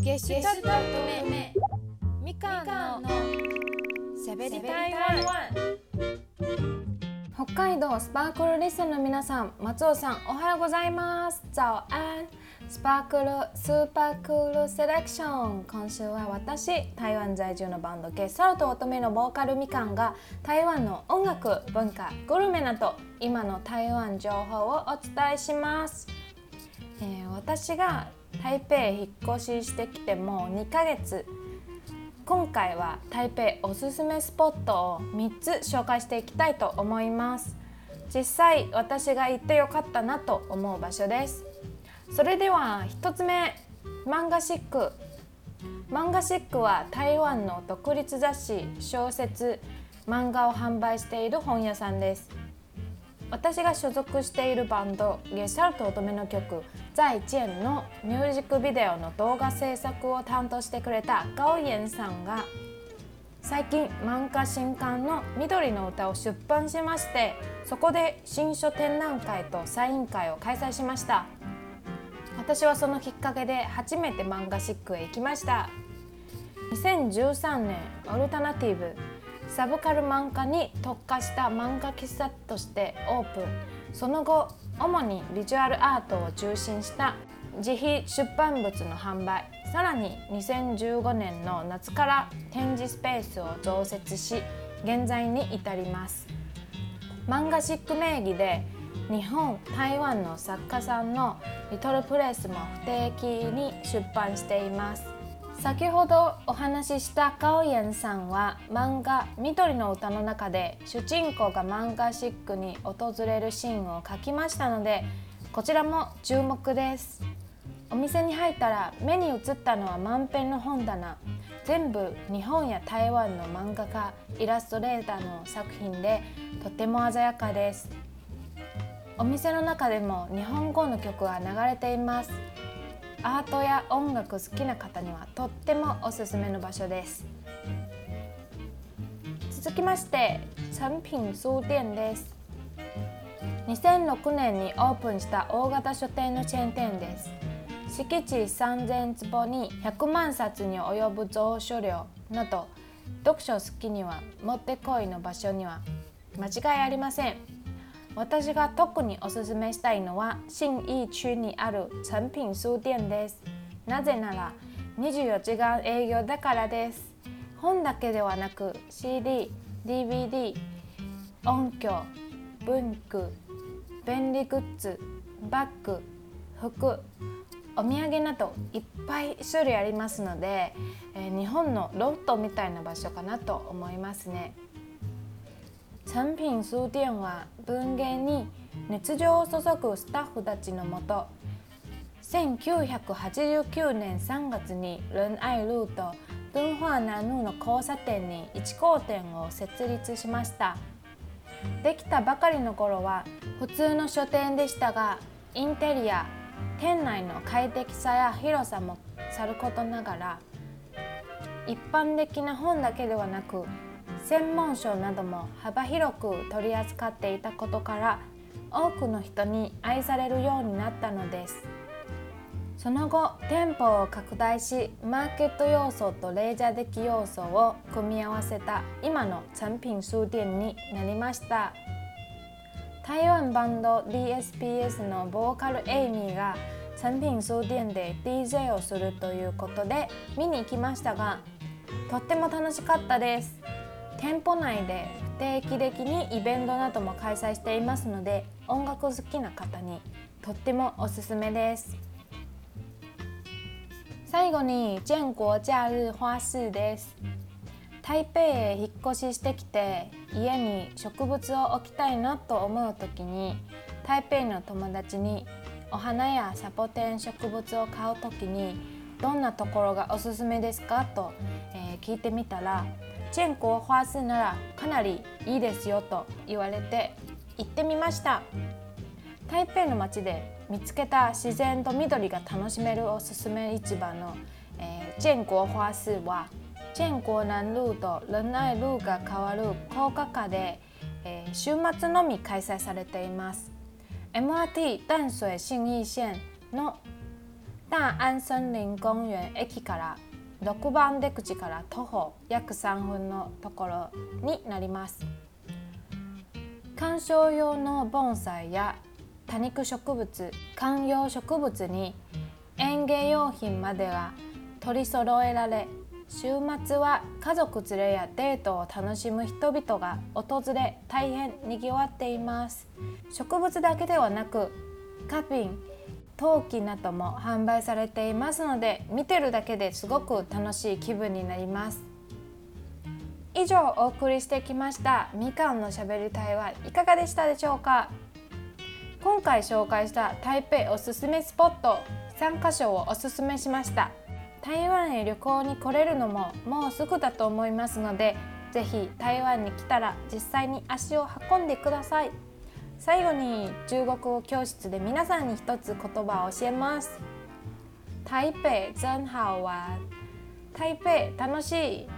ゲシュタルト目みかんのしゃべり台湾北海道スパークルリスンの皆さん松尾さんおはようございます。早安スパークルスーパークールセレクション。今週は私台湾在住のバンドゲサロと乙女のボーカルみかんが台湾の音楽文化グルメなど今の台湾情報をお伝えします、えー、私が台北へ引っ越ししてきても2ヶ月。今回は台北おすすめスポットを3つ紹介していきたいと思います。実際私が行ってよかったなと思う場所です。それでは1つ目漫画シック。漫画シックは台湾の独立雑誌小説漫画を販売している本屋さんです。私が所属しているバンドゲシャルト乙女の曲「在チェン」のミュージックビデオの動画制作を担当してくれたガオイエンさんが最近漫画新刊の「緑の歌」を出版しましてそこで新書展覧会とサイン会を開催しました。私はそのきっかけで初めて漫画シックへ行きました。2013年オルタナティブサブカル漫画に特化した漫画喫茶としてオープン。その後主にビジュアルアートを中心した自費出版物の販売さらに2015年の夏から展示スペースを増設し現在に至ります。漫画シック名義で日本台湾の作家さんのリトルプレスも不定期に出版しています。先ほどお話ししたカオヤンさんは漫画「緑の歌」の中で主人公が漫画シックに訪れるシーンを描きましたのでこちらも注目です。お店に入ったら目に映ったのは満遍の本棚全部日本や台湾の漫画家イラストレーターの作品でとても鮮やかです。お店の中でも日本語の曲が流れています。アートや音楽好きな方にはとってもおすすめの場所です。続きまして三品書店です。2006年にオープンした大型書店のチェーン店です。敷地3000坪に100万冊に及ぶ蔵書量など読書好きにはもってこいの場所には間違いありません。私が特におすすめしたいのは新义区にある成品書店です。なぜなら24時間営業だからです。本だけではなく CD、DVD、音響、文具、便利グッズ、バッグ、服、お土産などいっぱい種類ありますので、えー、日本のロフトみたいな場所かなと思いますね。産品書店は文芸に熱情を注ぐスタッフたちのもと1989年3月に仁愛路と文化南路の交差点に1号店を設立しました。できたばかりの頃は普通の書店でしたがインテリア店内の快適さや広さもさることながら一般的な本だけではなく専門書なども幅広く取り扱っていたことから多くの人に愛されるようになったのです。その後店舗を拡大しマーケット要素とレジャー的要素を組み合わせた今の产品書店になりました。台湾バンド DSPS のボーカルエイミーが産品書店で DJ をするということで見に行きましたがとっても楽しかったです。店舗内で不定期的にイベントなども開催していますので音楽好きな方にとってもおすすめです。最後に全国假日花市です。台北へ引っ越ししてきて家に植物を置きたいなと思う時に台北の友達にお花やサボテン植物を買う時にどんなところがおすすめですかと、えー、聞いてみたらチェンコを花数ならかなりいいですよと言われて行ってみました。台北の街で見つけた自然と緑が楽しめるおすすめ市場の、えー、チェンコ花数はチェンコ南路と仁愛路が変わる高架化で、えー、週末のみ開催されています。MRT 淡水新義線の大安森林公園駅から6番出口から徒歩約3分のところになります。観賞用の盆栽や多肉植物観葉植物に園芸用品までが取り揃えられ週末は家族連れやデートを楽しむ人々が訪れ大変にぎわっています。植物だけではなく花瓶陶器なども販売されていますので見てるだけですごく楽しい気分になります。以上お送りしてきましたみかんのしゃべり台はいかがでしたでしょうか？今回紹介した台北おすすめスポット3カ所をおすすめしました。台湾へ旅行に来れるのももうすぐだと思いますのでぜひ台湾に来たら実際に足を運んでください。最後に中国語教室で皆さんに一つ言葉を教えます。台北真好玩。台北楽しい。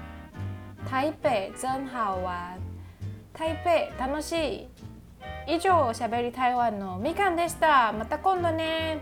台北真好玩。台北楽しい。以上しゃべり台湾のみかんでした。また今度ね。